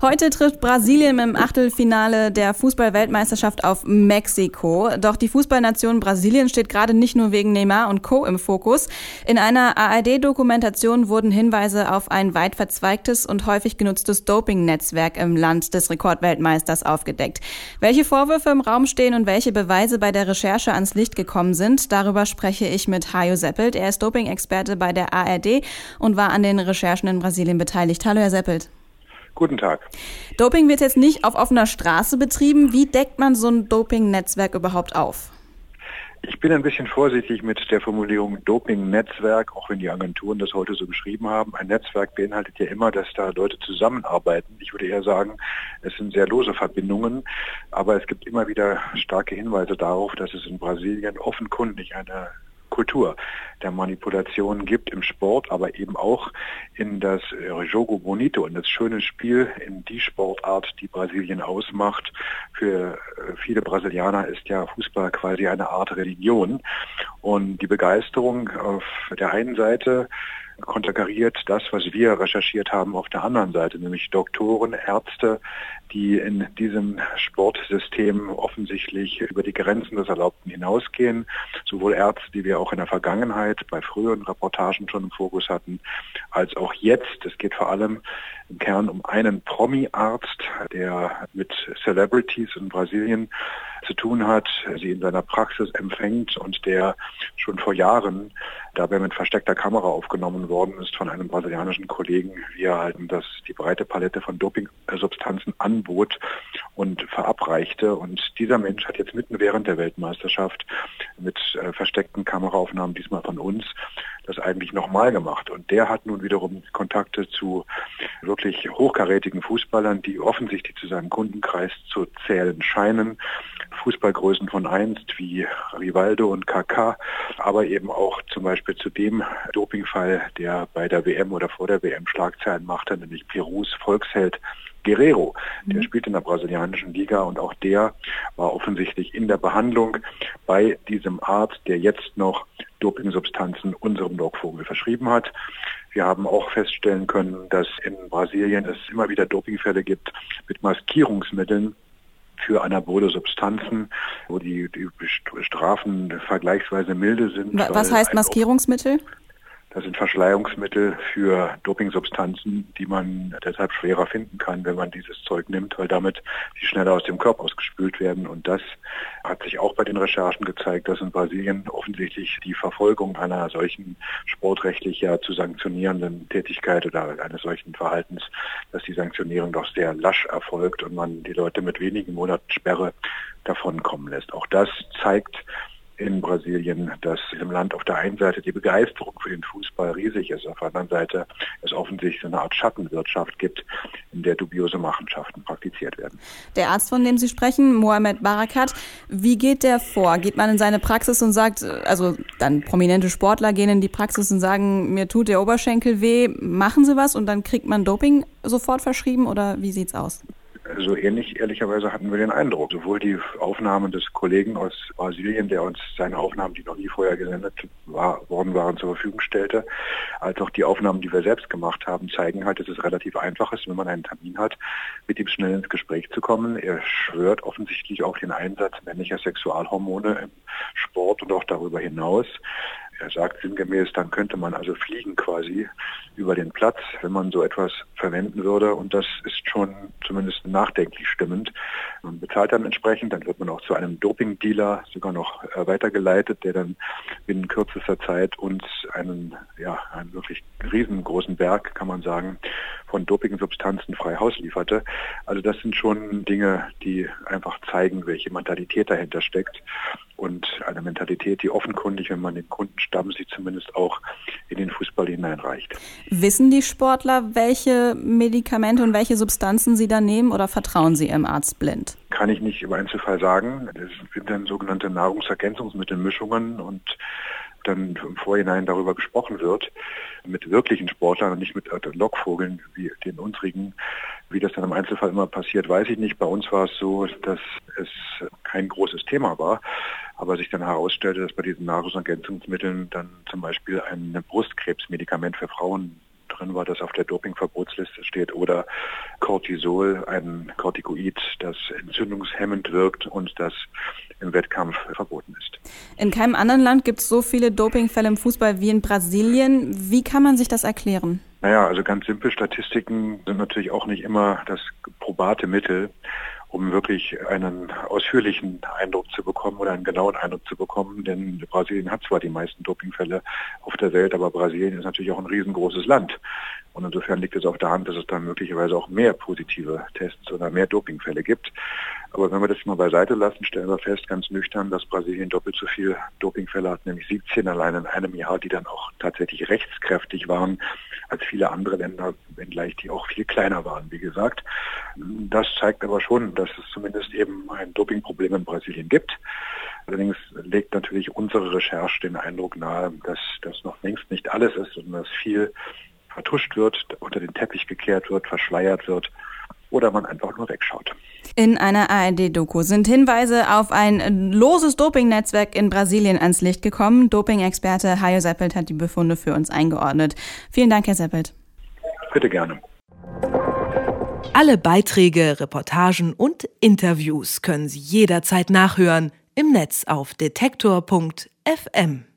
Heute trifft Brasilien im Achtelfinale der Fußball-Weltmeisterschaft auf Mexiko. Doch die Fußballnation Brasilien steht gerade nicht nur wegen Neymar und Co. im Fokus. In einer ARD-Dokumentation wurden Hinweise auf ein weit verzweigtes und häufig genutztes Doping-Netzwerk im Land des Rekordweltmeisters aufgedeckt. Welche Vorwürfe im Raum stehen und welche Beweise bei der Recherche ans Licht gekommen sind, darüber spreche ich mit Hajo Seppelt. Er ist Doping-Experte bei der ARD und war an den Recherchen in Brasilien beteiligt. Hallo, Herr Seppelt. Guten Tag. Doping wird jetzt nicht auf offener Straße betrieben. Wie deckt man so ein Doping-Netzwerk überhaupt auf? Ich bin ein bisschen vorsichtig mit der Formulierung Doping-Netzwerk, auch wenn die Agenturen das heute so beschrieben haben. Ein Netzwerk beinhaltet ja immer, dass da Leute zusammenarbeiten. Ich würde eher sagen, es sind sehr lose Verbindungen, aber es gibt immer wieder starke Hinweise darauf, dass es in Brasilien offenkundig eine Kultur der Manipulation gibt im Sport, aber eben auch in das äh, Jogo Bonito, in das schöne Spiel, in die Sportart, die Brasilien ausmacht. Für äh, viele Brasilianer ist ja Fußball quasi eine Art Religion. Und die Begeisterung auf der einen Seite konterkariert das, was wir recherchiert haben auf der anderen Seite, nämlich Doktoren, Ärzte, die in diesem Sportsystem offensichtlich über die Grenzen des Erlaubten hinausgehen. Sowohl Ärzte, die wir auch in der Vergangenheit bei früheren Reportagen schon im Fokus hatten, als auch jetzt. Es geht vor allem im Kern um einen Promi-Arzt, der mit Celebrities in Brasilien zu tun hat, sie in seiner Praxis empfängt und der schon vor Jahren dabei mit versteckter Kamera aufgenommen worden ist von einem brasilianischen Kollegen, wie er halt das, die breite Palette von Dopingsubstanzen anbot und verabreichte. Und dieser Mensch hat jetzt mitten während der Weltmeisterschaft mit äh, versteckten Kameraaufnahmen, diesmal von uns, das eigentlich nochmal gemacht. Und der hat nun wiederum Kontakte zu wirklich hochkarätigen Fußballern, die offensichtlich zu seinem Kundenkreis zu zählen scheinen. Fußballgrößen von einst wie Rivaldo und Kaká, aber eben auch zum Beispiel zu dem Dopingfall, der bei der WM oder vor der WM Schlagzeilen machte, nämlich Perus Volksheld Guerrero. Der mhm. spielt in der brasilianischen Liga und auch der war offensichtlich in der Behandlung bei diesem Arzt, der jetzt noch Dopingsubstanzen unserem Lockvogel verschrieben hat. Wir haben auch feststellen können, dass in Brasilien es immer wieder Dopingfälle gibt mit Maskierungsmitteln, für anabole Substanzen, wo die, die Strafen vergleichsweise milde sind. Was heißt Maskierungsmittel? Das sind Verschleierungsmittel für Dopingsubstanzen, die man deshalb schwerer finden kann, wenn man dieses Zeug nimmt, weil damit sie schneller aus dem Körper ausgespült werden. Und das hat sich auch bei den Recherchen gezeigt, dass in Brasilien offensichtlich die Verfolgung einer solchen sportrechtlich ja zu sanktionierenden Tätigkeit oder eines solchen Verhaltens, dass die Sanktionierung doch sehr lasch erfolgt und man die Leute mit wenigen Monaten Sperre davonkommen lässt. Auch das zeigt, in Brasilien, dass im Land auf der einen Seite die Begeisterung für den Fußball riesig ist, auf der anderen Seite es offensichtlich eine Art Schattenwirtschaft gibt, in der dubiose Machenschaften praktiziert werden. Der Arzt, von dem Sie sprechen, Mohamed Barakat, wie geht der vor? Geht man in seine Praxis und sagt, also dann prominente Sportler gehen in die Praxis und sagen, mir tut der Oberschenkel weh, machen Sie was und dann kriegt man Doping sofort verschrieben oder wie sieht's aus? So ähnlich, ehrlicherweise, hatten wir den Eindruck. Sowohl die Aufnahmen des Kollegen aus Brasilien, der uns seine Aufnahmen, die noch nie vorher gesendet war, worden waren, zur Verfügung stellte, als auch die Aufnahmen, die wir selbst gemacht haben, zeigen halt, dass es relativ einfach ist, wenn man einen Termin hat, mit ihm schnell ins Gespräch zu kommen. Er schwört offensichtlich auf den Einsatz männlicher Sexualhormone im Sport und auch darüber hinaus. Er sagt sinngemäß, dann könnte man also fliegen quasi über den Platz, wenn man so etwas verwenden würde. Und das ist schon zumindest nachdenklich stimmend. Man bezahlt dann entsprechend, dann wird man auch zu einem Doping-Dealer sogar noch äh, weitergeleitet, der dann binnen kürzester Zeit uns einen, ja, einen wirklich riesengroßen Berg, kann man sagen, von Dopingsubstanzen frei Haus lieferte. Also das sind schon Dinge, die einfach zeigen, welche Mentalität dahinter steckt und eine Mentalität, die offenkundig, wenn man den Kunden stammt, sie zumindest auch in den Fußball hineinreicht. Wissen die Sportler, welche Medikamente und welche Substanzen sie da nehmen oder vertrauen sie ihrem Arzt blind? Kann ich nicht im Einzelfall sagen. Das sind dann sogenannte Nahrungsergänzungsmittelmischungen und dann im Vorhinein darüber gesprochen wird, mit wirklichen Sportlern und nicht mit Lockvogeln wie den unsrigen. Wie das dann im Einzelfall immer passiert, weiß ich nicht. Bei uns war es so, dass es kein großes Thema war. Aber sich dann herausstellte, dass bei diesen Nahrungsergänzungsmitteln dann zum Beispiel ein Brustkrebsmedikament für Frauen drin war, das auf der Dopingverbotsliste steht, oder Cortisol, ein Corticoid, das entzündungshemmend wirkt und das im Wettkampf verboten ist. In keinem anderen Land gibt es so viele Dopingfälle im Fußball wie in Brasilien. Wie kann man sich das erklären? Naja, also ganz simpel, Statistiken sind natürlich auch nicht immer das probate Mittel um wirklich einen ausführlichen Eindruck zu bekommen oder einen genauen Eindruck zu bekommen. Denn Brasilien hat zwar die meisten Dopingfälle auf der Welt, aber Brasilien ist natürlich auch ein riesengroßes Land. Und insofern liegt es auf der Hand, dass es da möglicherweise auch mehr positive Tests oder mehr Dopingfälle gibt. Aber wenn wir das mal beiseite lassen, stellen wir fest, ganz nüchtern, dass Brasilien doppelt so viele Dopingfälle hat, nämlich 17 allein in einem Jahr, die dann auch tatsächlich rechtskräftig waren als viele andere Länder, wenngleich die auch viel kleiner waren, wie gesagt. Das zeigt aber schon, dass es zumindest eben ein Dopingproblem in Brasilien gibt. Allerdings legt natürlich unsere Recherche den Eindruck nahe, dass das noch längst nicht alles ist und dass viel vertuscht wird, unter den Teppich gekehrt wird, verschleiert wird oder man einfach nur wegschaut. In einer ARD-Doku sind Hinweise auf ein loses Dopingnetzwerk in Brasilien ans Licht gekommen. Doping-Experte Hajo Seppelt hat die Befunde für uns eingeordnet. Vielen Dank, Herr Seppelt. Bitte gerne. Alle Beiträge, Reportagen und Interviews können Sie jederzeit nachhören im Netz auf detektor.fm.